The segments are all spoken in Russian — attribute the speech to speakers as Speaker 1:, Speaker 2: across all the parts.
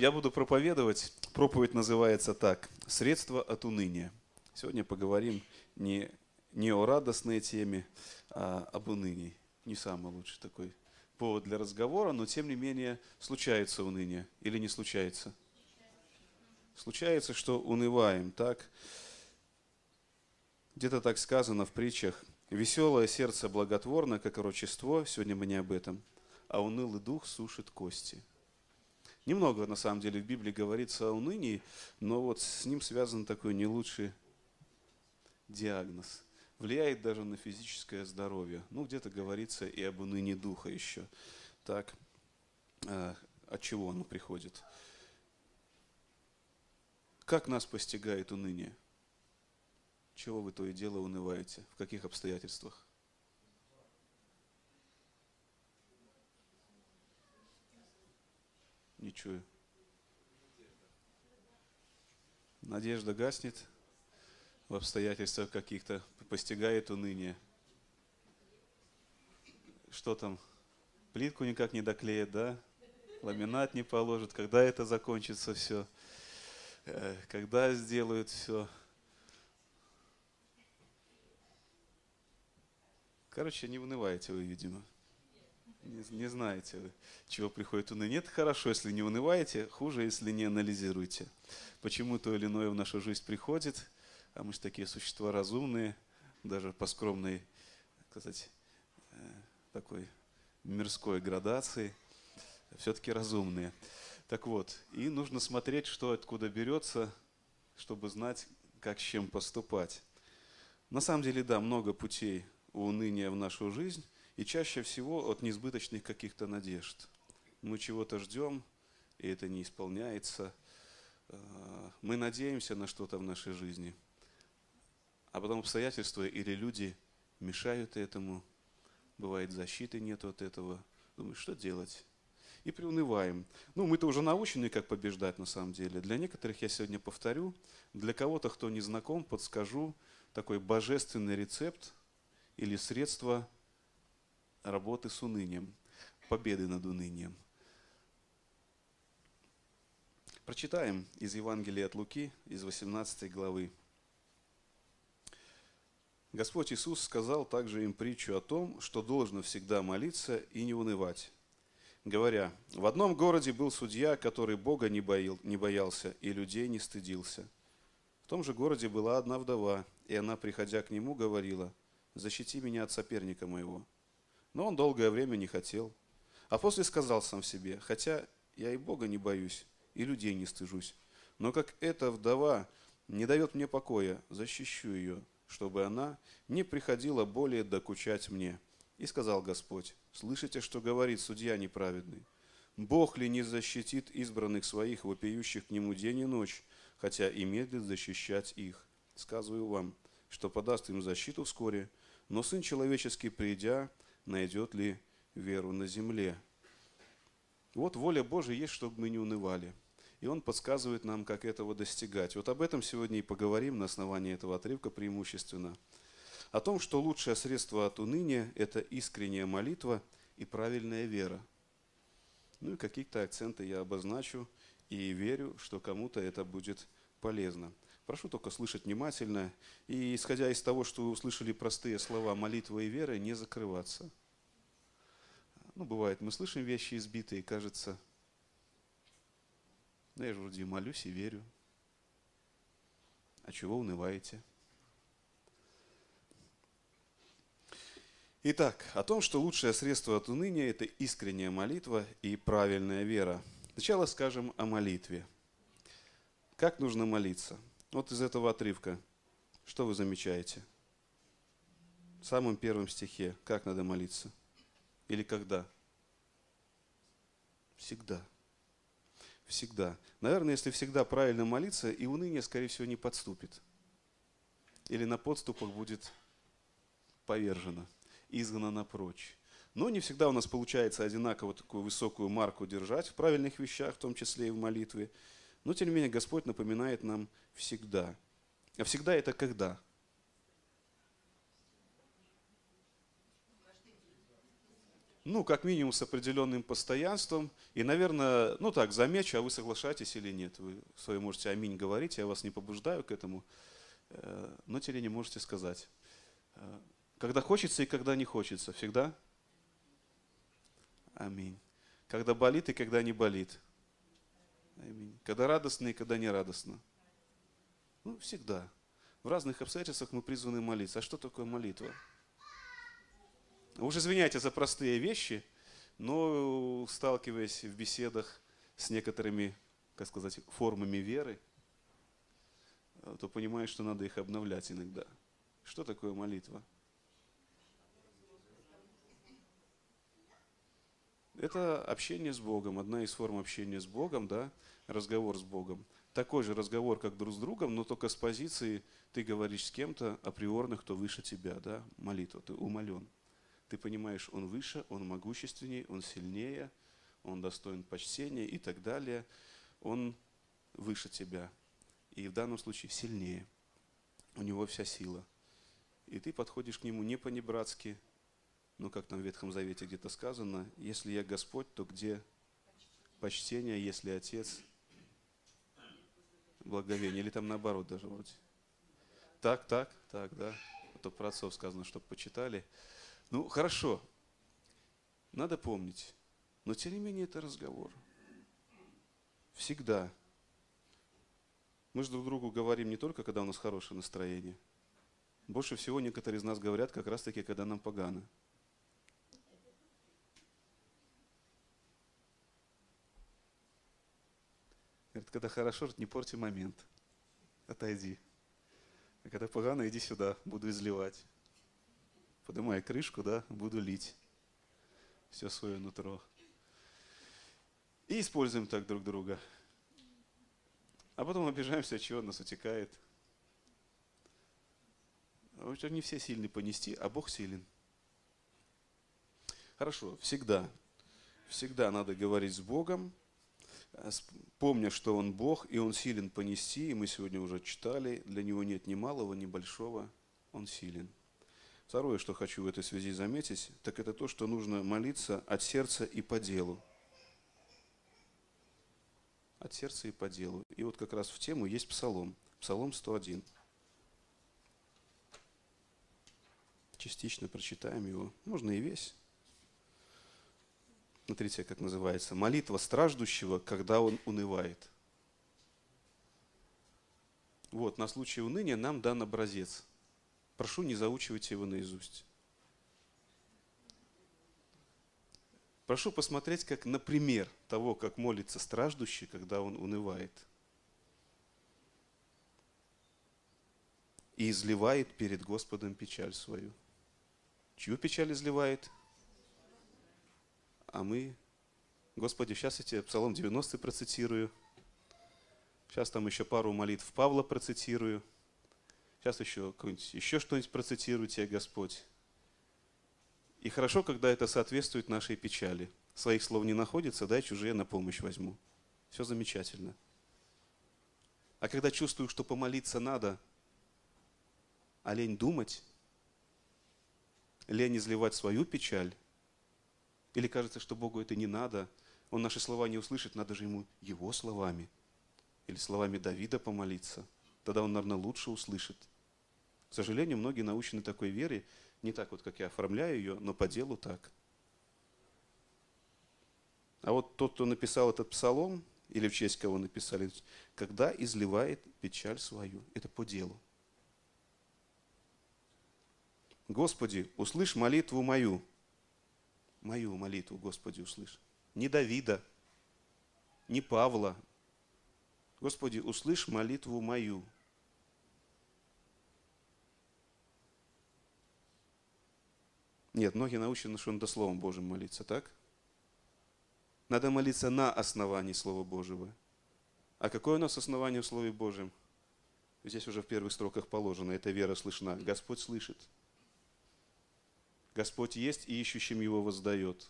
Speaker 1: Я буду проповедовать. Проповедь называется так. Средства от уныния. Сегодня поговорим не, не о радостной теме, а об унынии. Не самый лучший такой повод для разговора, но тем не менее случается уныние или не случается? Случается, что унываем, так? Где-то так сказано в притчах. Веселое сердце благотворно, как рочество, сегодня мы не об этом, а унылый дух сушит кости – Немного, на самом деле, в Библии говорится о унынии, но вот с ним связан такой не лучший диагноз. Влияет даже на физическое здоровье. Ну, где-то говорится и об унынии духа еще. Так, а, от чего оно приходит? Как нас постигает уныние? Чего вы то и дело унываете? В каких обстоятельствах? Не чую. Надежда гаснет в обстоятельствах каких-то, постигает уныние. Что там? Плитку никак не доклеит, да? Ламинат не положит. Когда это закончится все? Э, когда сделают все? Короче, не унываете вы, видимо. Не, не знаете чего приходит уныние. Нет, хорошо, если не унываете, хуже, если не анализируете. Почему то или иное в нашу жизнь приходит, а мы же такие существа разумные, даже по скромной, сказать, э, такой мирской градации, все-таки разумные. Так вот, и нужно смотреть, что откуда берется, чтобы знать, как с чем поступать. На самом деле, да, много путей у уныния в нашу жизнь – и чаще всего от несбыточных каких-то надежд. Мы чего-то ждем, и это не исполняется. Э, мы надеемся на что-то в нашей жизни, а потом обстоятельства или люди мешают этому. Бывает, защиты нет от этого. Думаешь, что делать? И приунываем. Ну, мы-то уже научены, как побеждать на самом деле. Для некоторых я сегодня повторю, для кого-то, кто не знаком, подскажу такой божественный рецепт или средство – работы с унынием, победы над унынием. Прочитаем из Евангелия от Луки, из 18 главы. Господь Иисус сказал также им притчу о том, что должно всегда молиться и не унывать, говоря, «В одном городе был судья, который Бога не, боил, не боялся и людей не стыдился. В том же городе была одна вдова, и она, приходя к нему, говорила, «Защити меня от соперника моего». Но он долгое время не хотел. А после сказал сам себе, хотя я и Бога не боюсь, и людей не стыжусь. Но как эта вдова не дает мне покоя, защищу ее, чтобы она не приходила более докучать мне. И сказал Господь, слышите, что говорит судья неправедный? Бог ли не защитит избранных своих, вопиющих к нему день и ночь, хотя и медлит защищать их? Сказываю вам, что подаст им защиту вскоре, но Сын Человеческий, придя, найдет ли веру на земле. Вот воля Божия есть, чтобы мы не унывали. И Он подсказывает нам, как этого достигать. Вот об этом сегодня и поговорим на основании этого отрывка преимущественно. О том, что лучшее средство от уныния – это искренняя молитва и правильная вера. Ну и какие-то акценты я обозначу и верю, что кому-то это будет полезно. Прошу только слышать внимательно и, исходя из того, что вы услышали простые слова молитвы и веры, не закрываться. Ну, бывает, мы слышим вещи избитые, и кажется, да я же вроде молюсь и верю. А чего унываете? Итак, о том, что лучшее средство от уныния – это искренняя молитва и правильная вера. Сначала скажем о молитве. Как нужно молиться – вот из этого отрывка, что вы замечаете? В самом первом стихе, как надо молиться? Или когда? Всегда. Всегда. Наверное, если всегда правильно молиться, и уныние, скорее всего, не подступит. Или на подступах будет повержено, изгнано прочь. Но не всегда у нас получается одинаково такую высокую марку держать в правильных вещах, в том числе и в молитве. Но, тем не менее, Господь напоминает нам всегда. А всегда это когда? Ну, как минимум с определенным постоянством. И, наверное, ну так, замечу, а вы соглашаетесь или нет. Вы свое можете аминь говорить, я вас не побуждаю к этому, э, но теле не можете сказать. Э, когда хочется и когда не хочется, всегда? Аминь. Когда болит и когда не болит. Аминь. Когда радостно и когда не радостно. Ну, всегда. В разных обстоятельствах мы призваны молиться. А что такое молитва? Уж извиняйте за простые вещи, но сталкиваясь в беседах с некоторыми, как сказать, формами веры, то понимаешь, что надо их обновлять иногда. Что такое молитва? Это общение с Богом, одна из форм общения с Богом, да, разговор с Богом. Такой же разговор, как друг с другом, но только с позиции ты говоришь с кем-то априорных, кто выше тебя, да, молитва, ты умолен ты понимаешь, он выше, он могущественнее, он сильнее, он достоин почтения и так далее. Он выше тебя. И в данном случае сильнее. У него вся сила. И ты подходишь к нему не по-небратски, но как там в Ветхом Завете где-то сказано, если я Господь, то где почтение, если Отец, благовение. Или там наоборот даже вроде. Так, так, так, да. То про отцов сказано, чтобы почитали. Ну, хорошо, надо помнить, но тем не менее это разговор. Всегда. Мы же друг другу говорим не только, когда у нас хорошее настроение. Больше всего некоторые из нас говорят как раз-таки, когда нам погано. Говорит, когда хорошо, не порти момент. Отойди. А когда погано, иди сюда, буду изливать поднимая крышку, да, буду лить все свое нутро. И используем так друг друга. А потом обижаемся, от чего нас утекает. Потому что не все сильны понести, а Бог силен. Хорошо, всегда, всегда надо говорить с Богом, помня, что Он Бог, и Он силен понести, и мы сегодня уже читали, для Него нет ни малого, ни большого, Он силен. Второе, что хочу в этой связи заметить, так это то, что нужно молиться от сердца и по делу. От сердца и по делу. И вот как раз в тему есть псалом. Псалом 101. Частично прочитаем его. Можно и весь. Смотрите, как называется. Молитва страждущего, когда он унывает. Вот, на случай уныния нам дан образец – Прошу, не заучивайте его наизусть. Прошу посмотреть как на пример того, как молится страждущий, когда он унывает. И изливает перед Господом печаль свою. Чью печаль изливает? А мы, Господи, сейчас я тебе Псалом 90 процитирую. Сейчас там еще пару молитв Павла процитирую – Сейчас еще, еще что-нибудь процитируйте, Господь. И хорошо, когда это соответствует нашей печали. Своих слов не находится, дай чужие на помощь возьму. Все замечательно. А когда чувствую, что помолиться надо, а лень думать, лень изливать свою печаль, или кажется, что Богу это не надо, Он наши слова не услышит, надо же Ему Его словами, или словами Давида помолиться. Тогда Он, наверное, лучше услышит. К сожалению, многие научены такой вере, не так вот, как я оформляю ее, но по делу так. А вот тот, кто написал этот псалом, или в честь кого написали, когда изливает печаль свою, это по делу. Господи, услышь молитву мою. Мою молитву, Господи, услышь. Не Давида, не Павла. Господи, услышь молитву мою. Нет, многие научены, что надо Словом Божьим молиться, так? Надо молиться на основании Слова Божьего. А какое у нас основание в Слове Божьем? Здесь уже в первых строках положено, эта вера слышна. Господь слышит. Господь есть и ищущим Его воздает.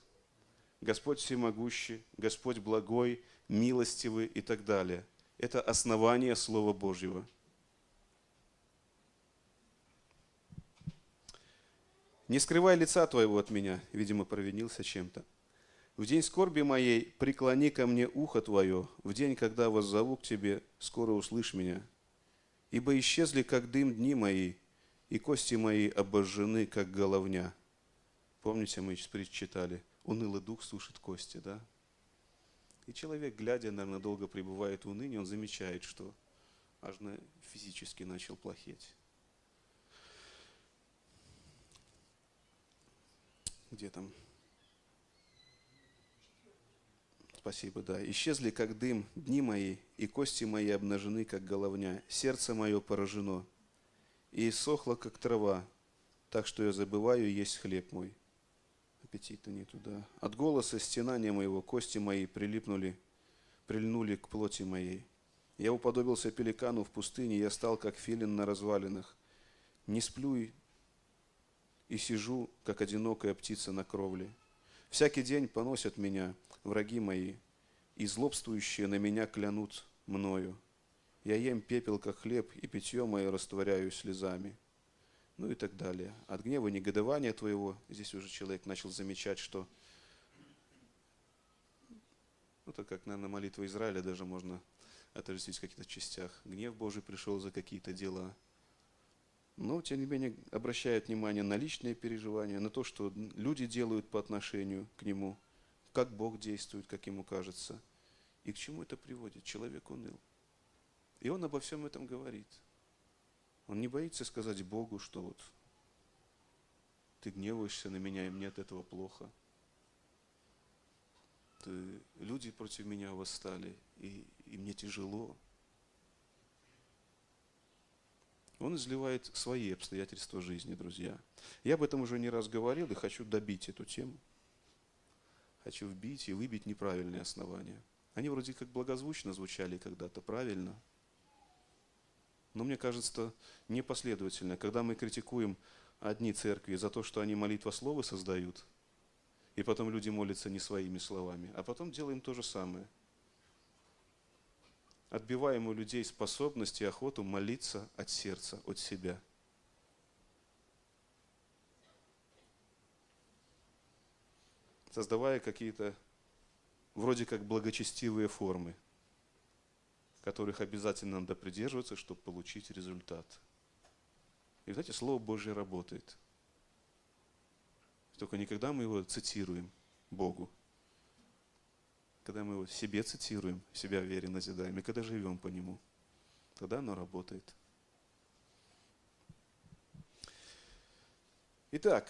Speaker 1: Господь всемогущий, Господь благой, милостивый и так далее. Это основание Слова Божьего – Не скрывай лица твоего от меня, видимо, провинился чем-то. В день скорби моей преклони ко мне ухо твое, в день, когда воззову к тебе, скоро услышь меня. Ибо исчезли, как дым, дни мои, и кости мои обожжены, как головня. Помните, мы сейчас читали, унылый дух сушит кости, да? И человек, глядя, наверное, долго пребывает в унынии, он замечает, что аж физически начал плохеть. Где там? Спасибо, да. Исчезли, как дым, дни мои, и кости мои обнажены, как головня. Сердце мое поражено, и сохло, как трава, так что я забываю есть хлеб мой. Аппетита не туда. От голоса стенания моего кости мои прилипнули, прильнули к плоти моей. Я уподобился пеликану в пустыне, я стал, как филин на развалинах. Не сплю и сижу, как одинокая птица на кровле. Всякий день поносят меня враги мои, и злобствующие на меня клянут мною. Я ем пепел, как хлеб, и питье мое растворяю слезами. Ну и так далее. От гнева негодования твоего, здесь уже человек начал замечать, что ну, так как, наверное, молитва Израиля даже можно отождествить в каких-то частях. Гнев Божий пришел за какие-то дела – но, тем не менее, обращает внимание на личные переживания, на то, что люди делают по отношению к нему, как Бог действует, как ему кажется. И к чему это приводит? Человек уныл. И он обо всем этом говорит. Он не боится сказать Богу, что вот ты гневаешься на меня, и мне от этого плохо. Ты, люди против меня восстали, и, и мне тяжело. Он изливает свои обстоятельства жизни, друзья. Я об этом уже не раз говорил и хочу добить эту тему. Хочу вбить и выбить неправильные основания. Они вроде как благозвучно звучали когда-то, правильно. Но мне кажется, непоследовательно. Когда мы критикуем одни церкви за то, что они молитва слова создают, и потом люди молятся не своими словами, а потом делаем то же самое – отбиваем у людей способность и охоту молиться от сердца, от себя. Создавая какие-то вроде как благочестивые формы, которых обязательно надо придерживаться, чтобы получить результат. И, знаете, Слово Божье работает. Только никогда мы его цитируем Богу, когда мы его себе цитируем, себя в вере назидаем, и когда живем по нему, тогда оно работает. Итак,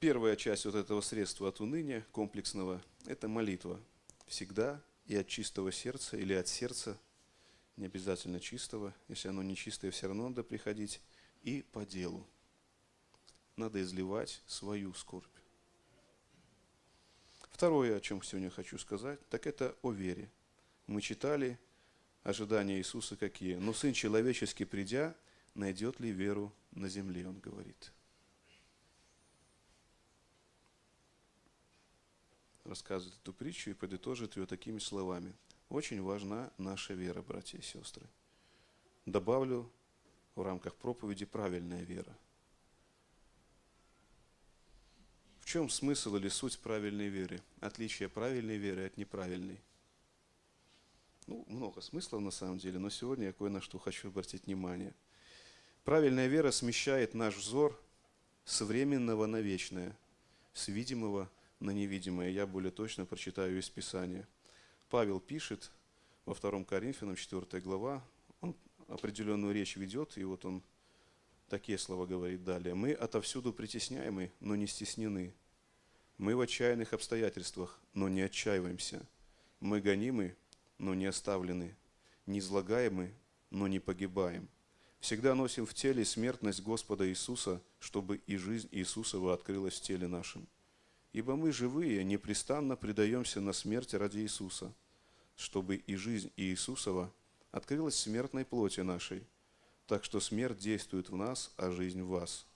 Speaker 1: первая часть вот этого средства от уныния, комплексного, это молитва. Всегда и от чистого сердца или от сердца, не обязательно чистого, если оно не чистое, все равно надо приходить, и по делу. Надо изливать свою скорбь. Второе, о чем сегодня хочу сказать, так это о вере. Мы читали ожидания Иисуса какие. Но Сын Человеческий, придя, найдет ли веру на земле, Он говорит. Рассказывает эту притчу и подытожит ее такими словами. Очень важна наша вера, братья и сестры. Добавлю в рамках проповеди правильная вера – В чем смысл или суть правильной веры? Отличие правильной веры от неправильной. Ну, много смыслов на самом деле, но сегодня я кое на что хочу обратить внимание. Правильная вера смещает наш взор с временного на вечное, с видимого на невидимое. Я более точно прочитаю из Писания. Павел пишет во 2 Коринфянам 4 глава, он определенную речь ведет, и вот он Такие слова говорит далее. «Мы отовсюду притесняемы, но не стеснены. Мы в отчаянных обстоятельствах, но не отчаиваемся. Мы гонимы, но не оставлены. Не излагаемы, но не погибаем. Всегда носим в теле смертность Господа Иисуса, чтобы и жизнь Иисусова открылась в теле нашем. Ибо мы живые непрестанно предаемся на смерть ради Иисуса, чтобы и жизнь Иисусова открылась в смертной плоти нашей, так что смерть действует в нас, а жизнь в вас.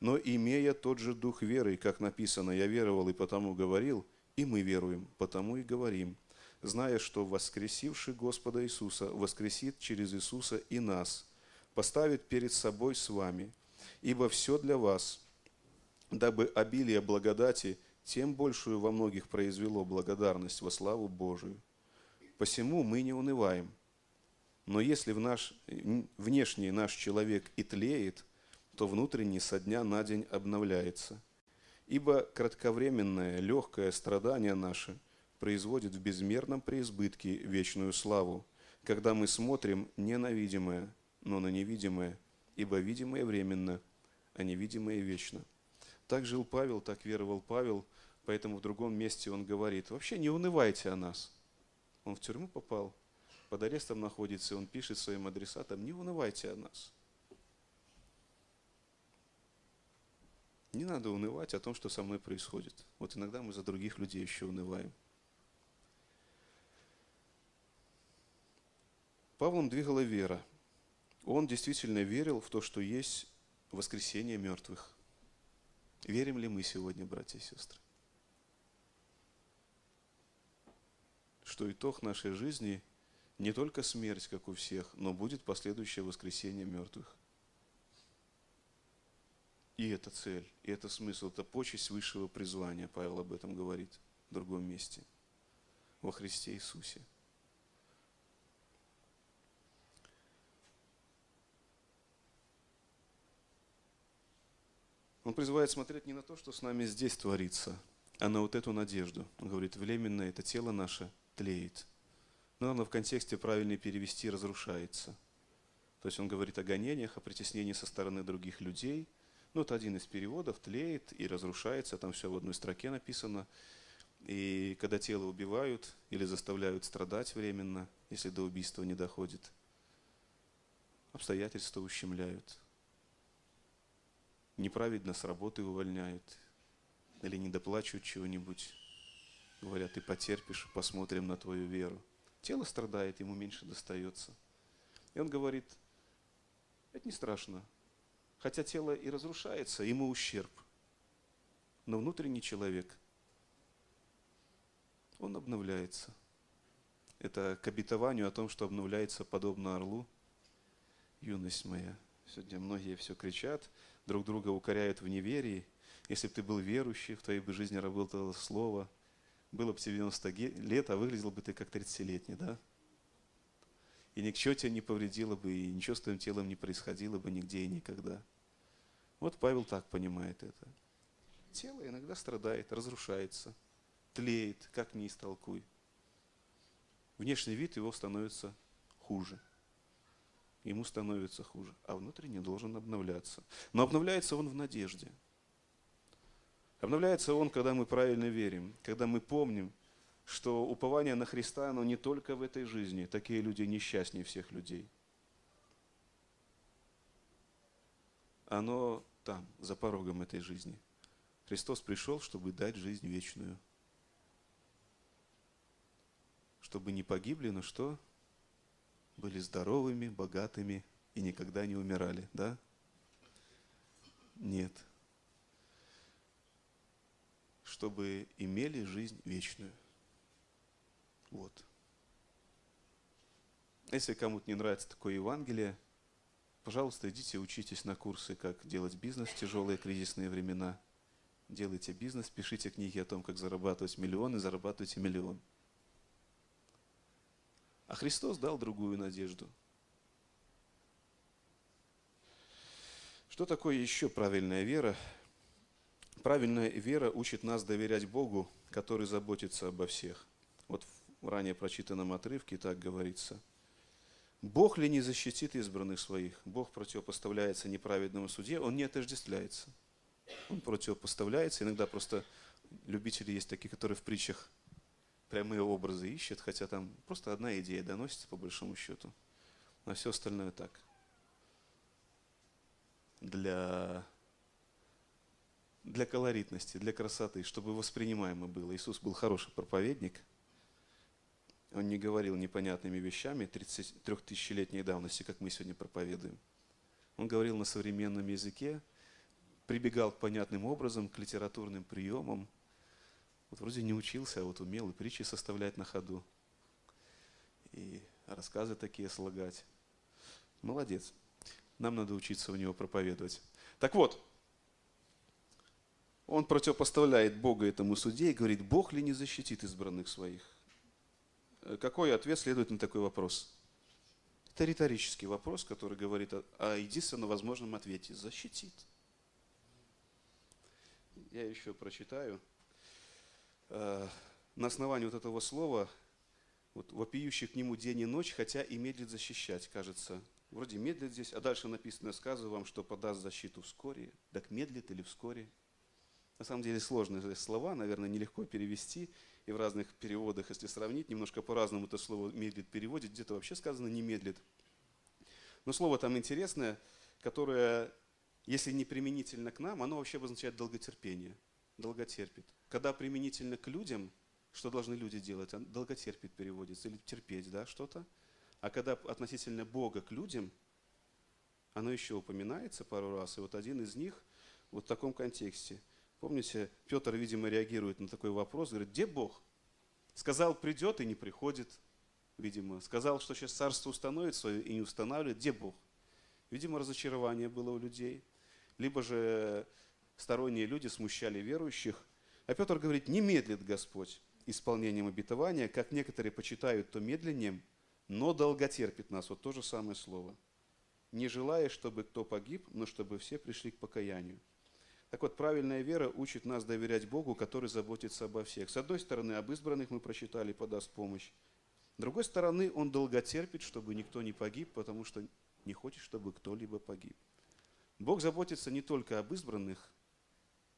Speaker 1: Но имея тот же дух веры, как написано, «Я веровал и потому говорил», и мы веруем, потому и говорим, зная, что воскресивший Господа Иисуса воскресит через Иисуса и нас, поставит перед собой с вами. ибо все для вас, дабы обилие благодати тем большую во многих произвело благодарность во славу Божию. Посему мы не унываем. Но если в наш, внешний наш человек и тлеет, то внутренний со дня на день обновляется. Ибо кратковременное легкое страдание наше производит в безмерном преизбытке вечную славу, когда мы смотрим не на видимое, но на невидимое, ибо видимое временно, а невидимое вечно. Так жил Павел, так веровал Павел, поэтому в другом месте он говорит, вообще не унывайте о нас. Он в тюрьму попал, под арестом находится, он пишет своим адресатам, не унывайте о нас. Не надо унывать о том, что со мной происходит. Вот иногда мы за других людей еще унываем. Павлом двигала вера. Он действительно верил в то, что есть воскресение мертвых. Верим ли мы сегодня, братья и сестры? Что итог нашей жизни не только смерть, как у всех, но будет последующее воскресение мертвых. И это цель, и это смысл, это почесть высшего призвания. Павел об этом говорит в другом месте. Во Христе Иисусе. Он призывает смотреть не на то, что с нами здесь творится, а на вот эту надежду. Он говорит, временно это тело наше тлеет. Но надо в контексте правильно перевести «разрушается». То есть он говорит о гонениях, о притеснении со стороны других людей. Ну, это один из переводов, тлеет и разрушается, там все в одной строке написано. И когда тело убивают или заставляют страдать временно, если до убийства не доходит, обстоятельства ущемляют – неправедно с работы увольняют или не доплачивают чего-нибудь. Говорят, ты потерпишь, посмотрим на твою веру. Тело страдает, ему меньше достается. И он говорит, это не страшно. Хотя тело и разрушается, ему ущерб. Но внутренний человек, он обновляется. Это к обетованию о том, что обновляется подобно орлу. Юность моя. Сегодня многие все кричат, друг друга укоряют в неверии. Если бы ты был верующий, в твоей бы жизни работало слово, было бы тебе 90 лет, а выглядел бы ты как 30-летний, да? И ничего тебе не повредило бы, и ничего с твоим телом не происходило бы нигде и никогда. Вот Павел так понимает это. Тело иногда страдает, разрушается, тлеет, как ни истолкуй. Внешний вид его становится хуже – ему становится хуже, а внутренний должен обновляться. Но обновляется он в надежде. Обновляется он, когда мы правильно верим, когда мы помним, что упование на Христа, оно не только в этой жизни. Такие люди несчастнее всех людей. Оно там, за порогом этой жизни. Христос пришел, чтобы дать жизнь вечную. Чтобы не погибли, но что? Были здоровыми, богатыми и никогда не умирали, да? Нет. Чтобы имели жизнь вечную. Вот. Если кому-то не нравится такое Евангелие, пожалуйста, идите учитесь на курсы, как делать бизнес в тяжелые кризисные времена. Делайте бизнес, пишите книги о том, как зарабатывать миллион, и зарабатывайте миллион. А Христос дал другую надежду. Что такое еще правильная вера? Правильная вера учит нас доверять Богу, который заботится обо всех. Вот в ранее прочитанном отрывке так говорится. Бог ли не защитит избранных своих? Бог противопоставляется неправедному суде, Он не отождествляется. Он противопоставляется. Иногда просто любители есть такие, которые в притчах прямые образы ищет, хотя там просто одна идея доносится по большому счету. А все остальное так. Для, для колоритности, для красоты, чтобы воспринимаемо было. Иисус был хороший проповедник. Он не говорил непонятными вещами 33-тысячелетней давности, как мы сегодня проповедуем. Он говорил на современном языке, прибегал к понятным образом, к литературным приемам – вот вроде не учился, а вот умел и притчи составлять на ходу. И рассказы такие слагать. Молодец. Нам надо учиться у него проповедовать. Так вот, он противопоставляет Бога этому суде и говорит, Бог ли не защитит избранных своих? Э, какой ответ следует на такой вопрос? Это риторический вопрос, который говорит о, о единственно возможном ответе. Защитит. Я еще прочитаю. Э, на основании вот этого слова, вот, вопиющий к нему день и ночь, хотя и медлит защищать, кажется. Вроде медлит здесь, а дальше написано, сказываю вам, что подаст защиту вскоре. Так медлит или вскоре? На самом деле сложные слова, наверное, нелегко перевести. И в разных переводах, если сравнить, немножко по-разному это слово «медлит» переводит. Где-то вообще сказано «не медлит». Но слово там интересное, которое, если не применительно к нам, оно вообще обозначает долготерпение. Долготерпит. Когда применительно к людям, что должны люди делать? Долготерпит переводится. Или терпеть, да, что-то. А когда относительно Бога к людям, оно еще упоминается пару раз. И вот один из них вот в таком контексте – Помните, Петр, видимо, реагирует на такой вопрос, говорит, где Бог? Сказал, придет и не приходит, видимо. Сказал, что сейчас царство установит свое и не устанавливает. Где Бог? Видимо, разочарование было у людей. Либо же сторонние люди смущали верующих. А Петр говорит, не медлит Господь исполнением обетования, как некоторые почитают то медленнее, но долготерпит нас. Вот то же самое слово. Не желая, чтобы кто погиб, но чтобы все пришли к покаянию. Так вот, правильная вера учит нас доверять Богу, который заботится обо всех. С одной стороны, об избранных мы прочитали, подаст помощь. С другой стороны, Он долго терпит, чтобы никто не погиб, потому что не хочет, чтобы кто-либо погиб. Бог заботится не только об избранных,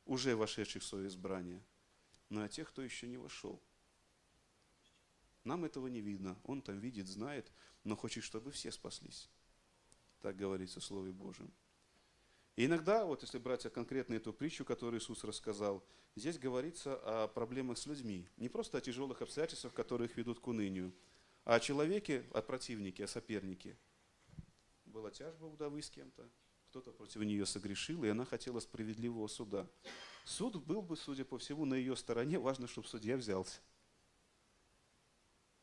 Speaker 1: уже вошедших в свое избрание, но и о тех, кто еще не вошел. Нам этого не видно. Он там видит, знает, но хочет, чтобы все спаслись. Так говорится в Слове Божьем. И иногда, вот если брать конкретно эту притчу, которую Иисус рассказал, здесь говорится о проблемах с людьми. Не просто о тяжелых обстоятельствах, которые их ведут к унынию, а о человеке, о противнике, о сопернике. Была тяжба у с кем-то, кто-то против нее согрешил, и она хотела справедливого суда. Суд был бы, судя по всему, на ее стороне. Важно, чтобы судья взялся.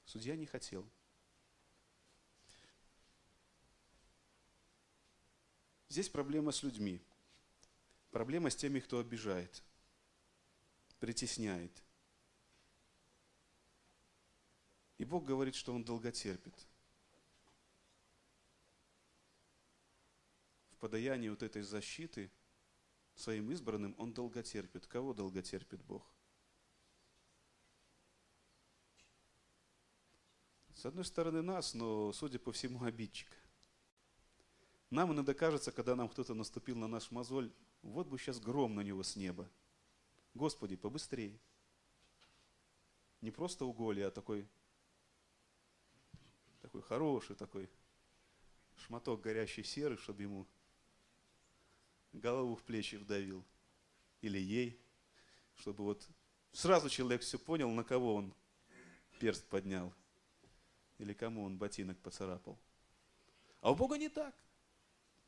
Speaker 1: Судья не хотел. Здесь проблема с людьми. Проблема с теми, кто обижает, притесняет. И Бог говорит, что Он долготерпит. Подаянии вот этой защиты своим избранным Он долготерпит. Кого долготерпит Бог? С одной стороны нас, но, судя по всему, обидчика. Нам иногда кажется, когда нам кто-то наступил на наш мозоль, вот бы сейчас гром на него с неба. Господи, побыстрее. Не просто уголье, а такой, такой хороший такой шматок горящей серы, чтобы ему голову в плечи вдавил. Или ей, чтобы вот сразу человек все понял, на кого он перст поднял. Или кому он ботинок поцарапал. А у Бога не так.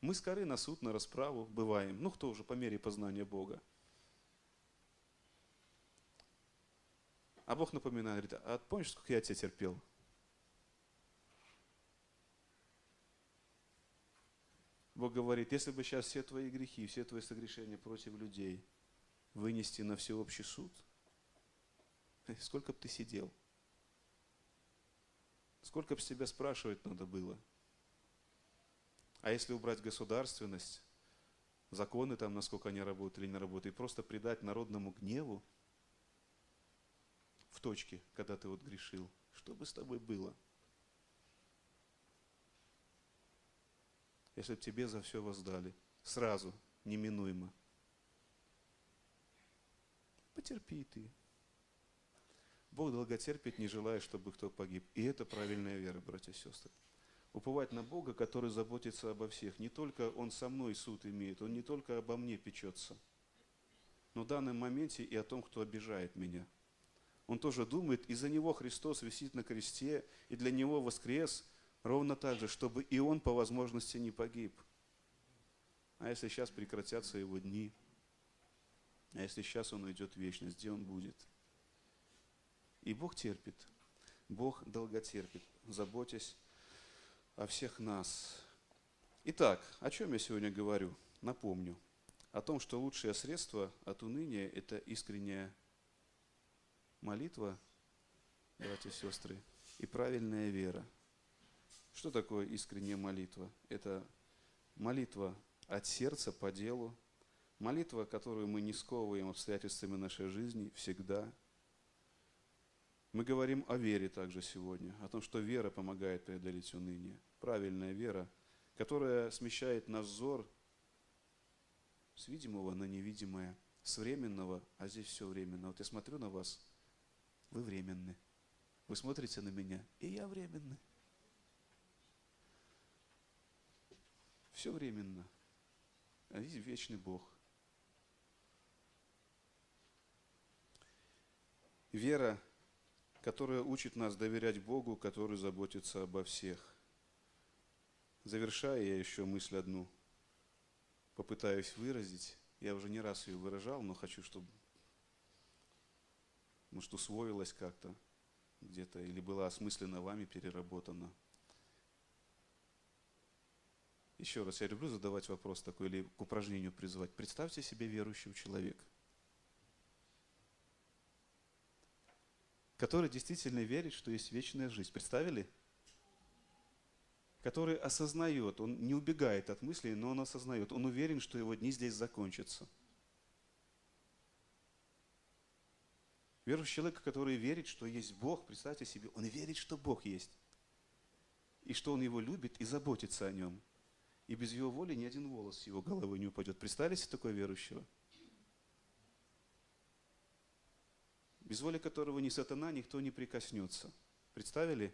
Speaker 1: Мы скоры на суд, на расправу бываем. Ну, кто уже по мере познания Бога. А Бог напоминает, говорит, а помнишь, сколько я тебя терпел? Бог говорит, если бы сейчас все твои грехи, все твои согрешения против людей вынести на всеобщий суд, сколько бы ты сидел? Сколько бы с тебя спрашивать надо было? А если убрать государственность, законы там, насколько они работают или не работают, и просто придать народному гневу в точке, когда ты вот грешил, что бы с тобой было? Если бы тебе за все воздали, сразу, неминуемо. Потерпи ты. Бог долготерпит, не желая, чтобы кто погиб. И это правильная вера, братья и сестры уповать на Бога, который заботится обо всех. Не только Он со мной суд имеет, Он не только обо мне печется, но в данном моменте и о том, кто обижает меня. Он тоже думает, и за Него Христос висит на кресте, и для Него воскрес ровно так же, чтобы и Он по возможности не погиб. А если сейчас прекратятся Его дни? А если сейчас Он уйдет в вечность, где Он будет? И Бог терпит. Бог долготерпит, заботясь о всех нас. Итак, о чем я сегодня говорю? Напомню. о том, что лучшее средство от уныния – это искренняя молитва, братья и сестры, и правильная вера. Что такое искренняя молитва? Это молитва от сердца по делу, молитва, которую мы не сковываем обстоятельствами нашей жизни всегда. Мы говорим о вере также сегодня, о том, что вера помогает преодолеть уныние. Правильная вера, которая смещает наш взор с видимого на невидимое, с временного, а здесь все временно. Вот я смотрю на вас, вы временны. Вы смотрите на меня, и я временный. Все временно. А здесь вечный Бог. Вера, которая учит нас доверять Богу, который заботится обо всех. Завершая я еще мысль одну, попытаюсь выразить. Я уже не раз ее выражал, но хочу, чтобы, может, усвоилась как-то где-то или была осмысленно вами переработана. Еще раз, я люблю задавать вопрос такой или к упражнению призывать. Представьте себе верующего человека, который действительно верит, что есть вечная жизнь. Представили? Который осознает, он не убегает от мыслей, но он осознает, он уверен, что его дни здесь закончатся. Верующий человек, который верит, что есть Бог, представьте себе, он верит, что Бог есть. И что он его любит и заботится о нем. И без его воли ни один волос его головы не упадет. Представили себе такое верующего? Без воли которого ни сатана, никто не прикоснется. Представили?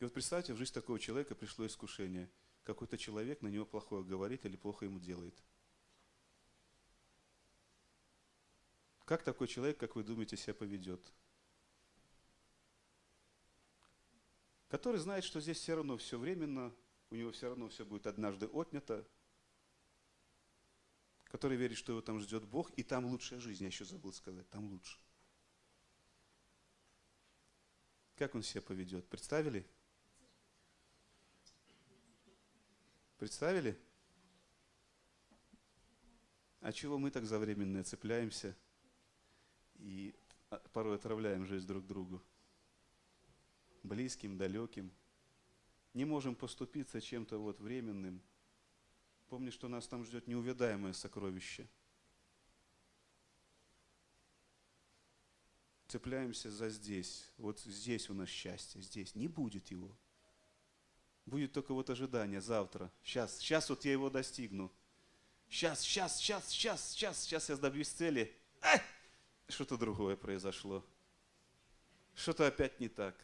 Speaker 1: И вот представьте, в жизнь такого человека пришло искушение. Какой-то человек на него плохое говорит или плохо ему делает – Как такой человек, как вы думаете, себя поведет? Который знает, что здесь все равно все временно, у него все равно все будет однажды отнято. Который верит, что его там ждет Бог, и там лучшая жизнь, я еще забыл сказать, там лучше. Как он себя поведет? Представили? Представили? А чего мы так за временное цепляемся? и а, порой отравляем жизнь друг другу. Близким, далеким. Не можем поступиться чем-то вот временным. Помни, что нас там ждет неувядаемое сокровище. Цепляемся за здесь. Вот здесь у нас счастье, здесь. Не будет его. Будет только вот ожидание завтра. Сейчас, сейчас вот я его достигну. Сейчас, сейчас, сейчас, сейчас, сейчас, сейчас я добьюсь цели. Ах! что-то другое произошло. Что-то опять не так.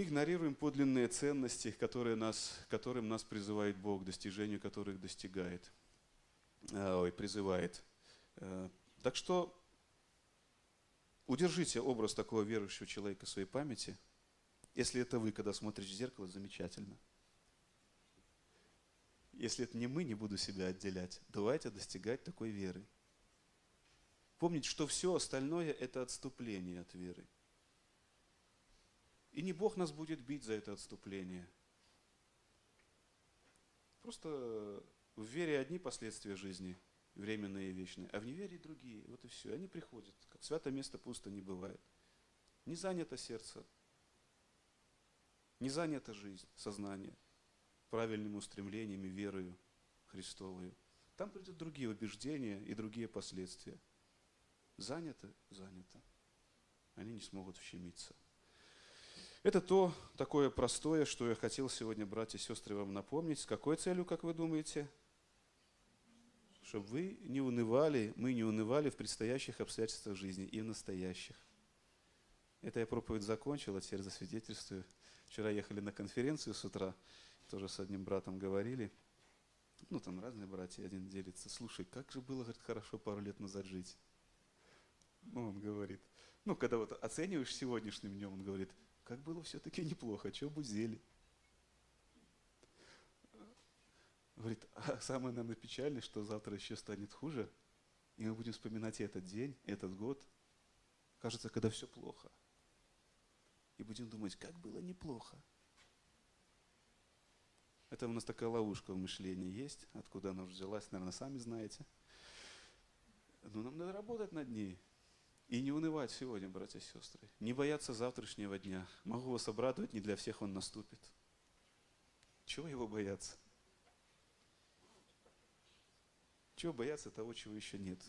Speaker 1: Игнорируем подлинные ценности, которые нас, которым нас призывает Бог, достижению которых достигает. А, ой, призывает. Э, так что удержите образ такого верующего человека в своей памяти. Если это вы, когда смотрите в зеркало, замечательно – если это не мы, не буду себя отделять. Давайте достигать такой веры. Помнить, что все остальное – это отступление от веры. И не Бог нас будет бить за это отступление. Просто в вере одни последствия жизни, временные и вечные, а в неверии другие. Вот и все. Они приходят. Как святое место пусто не бывает. Не занято сердце, не занята жизнь, сознание – правильными устремлениями, верою Христовую. Там придут другие убеждения и другие последствия. Занято? Занято. Они не смогут вщемиться. Это то такое простое, что я хотел сегодня, братья и сестры, вам напомнить. С какой целью, как вы думаете? Чтобы вы не унывали, мы не унывали в предстоящих обстоятельствах жизни и в настоящих. Это я проповедь закончил, а теперь засвидетельствую. Вчера ехали на конференцию с утра, тоже с одним братом говорили, ну там разные братья, один делится, слушай, как же было, говорит, хорошо пару лет назад жить. Ну, он говорит, ну, когда вот оцениваешь сегодняшним днем, он говорит, как было все-таки неплохо, что бузели. Говорит, а самое, наверное, печальное, что завтра еще станет хуже, и мы будем вспоминать этот день, этот год. Кажется, когда все плохо. и будем думать, как было неплохо. Это у нас такая ловушка в мышлении есть, откуда она взялась, наверное, сами знаете. Но нам надо работать над ней. И не унывать сегодня, братья и сестры. Не бояться завтрашнего дня. Могу вас обрадовать, не для всех он наступит. Чего его бояться? Чего бояться того, чего еще нет?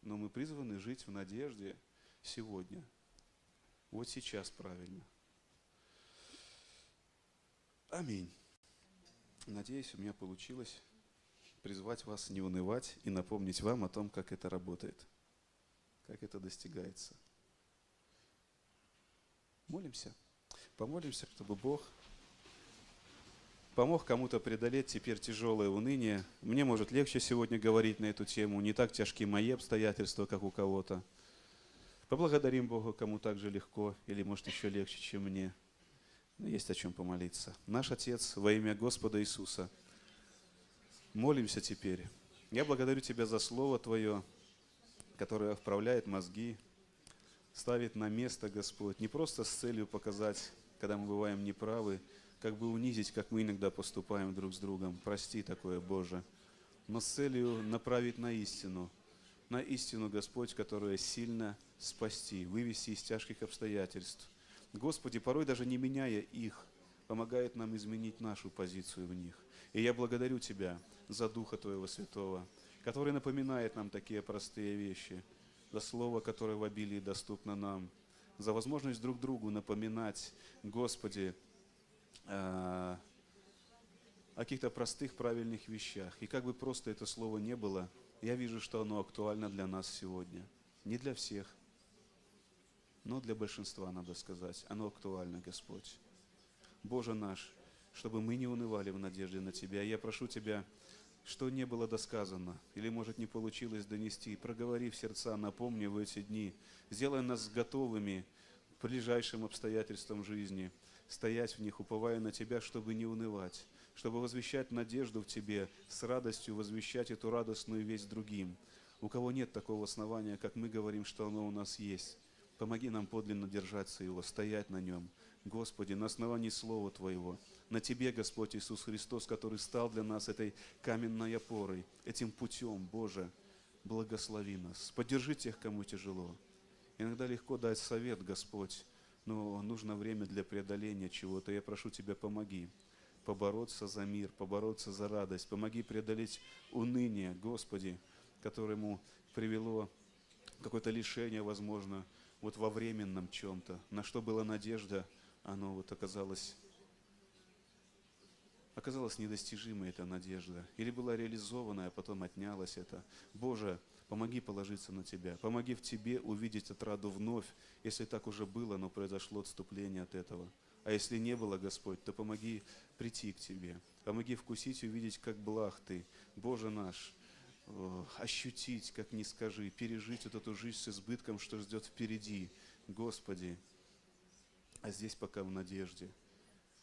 Speaker 1: Но мы призваны жить в надежде сегодня. Вот сейчас правильно. Аминь. Надеюсь, у меня получилось призвать вас не унывать и напомнить вам о том, как это работает, как это достигается. Молимся. Помолимся, чтобы Бог помог кому-то преодолеть теперь тяжелое уныние. Мне может легче сегодня говорить на эту тему, не так тяжкие мои обстоятельства, как у кого-то. Поблагодарим Бога, кому так же легко, или может еще легче, чем мне. Но есть о чем помолиться. Наш Отец, во имя Господа Иисуса – Молимся теперь. Я благодарю Тебя за Слово Твое, которое вправляет мозги, ставит на место, Господь, не просто с целью показать, когда мы бываем неправы, как бы унизить, как мы иногда поступаем друг с другом. Прости такое, Боже. Но с целью направить на истину, на истину, Господь, которая сильно спасти, вывести из тяжких обстоятельств. Господи, порой даже не меняя их, помогает нам изменить нашу позицию в них. И я благодарю Тебя за Духа Твоего Святого, который напоминает нам такие простые вещи, за Слово, которое в обилии доступно нам, за возможность друг другу напоминать, Господи, э, о каких-то простых, правильных вещах. И как бы просто это слово не было, я вижу, что оно актуально для нас сегодня. Не для всех, но для большинства, надо сказать. Оно актуально, Господь. Боже наш, чтобы мы не унывали в надежде на Тебя. Я прошу Тебя, что не было досказано, или, может, не получилось донести, проговори в сердца, напомни в эти дни, сделай нас готовыми к ближайшим обстоятельствам жизни, стоять в них, уповая на Тебя, чтобы не унывать, чтобы возвещать надежду в Тебе, с радостью возвещать эту радостную весть другим. У кого нет такого основания, как мы говорим, что оно у нас есть, помоги нам подлинно держаться его, стоять на нем. Господи, на основании Слова Твоего, на Тебе, Господь Иисус Христос, который стал для нас этой каменной опорой, этим путем, Боже, благослови нас. Поддержи тех, кому тяжело. Иногда легко дать совет, Господь, но нужно время для преодоления чего-то. Я прошу Тебя, помоги побороться за мир, побороться за радость. Помоги преодолеть уныние, Господи, которому привело какое-то лишение, возможно, вот во временном чем-то. На что была надежда, оно вот оказалось оказалась недостижимой эта надежда, или была реализована, а потом отнялась это. Боже, помоги положиться на Тебя, помоги в Тебе увидеть отраду вновь, если так уже было, но произошло отступление от этого. А если не было, Господь, то помоги прийти к Тебе, помоги вкусить увидеть, как благ Ты, Боже наш, ощутить, как не скажи, пережить вот эту жизнь с избытком, что ждет впереди, Господи, а здесь пока в надежде –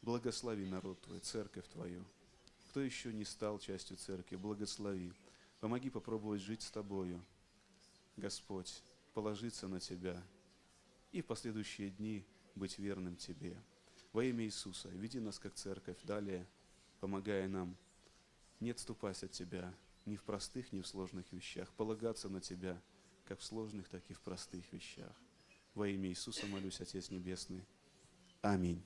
Speaker 1: Благослови народ Твой, церковь Твою. Кто еще не стал частью церкви, благослови. Помоги попробовать жить с Тобою, Господь, положиться на Тебя и в последующие дни быть верным Тебе. Во имя Иисуса веди нас как церковь далее, помогая нам не отступать от Тебя ни в простых, ни в сложных вещах, полагаться на Тебя как в сложных, так и в простых вещах. Во имя Иисуса молюсь, Отец Небесный. Аминь.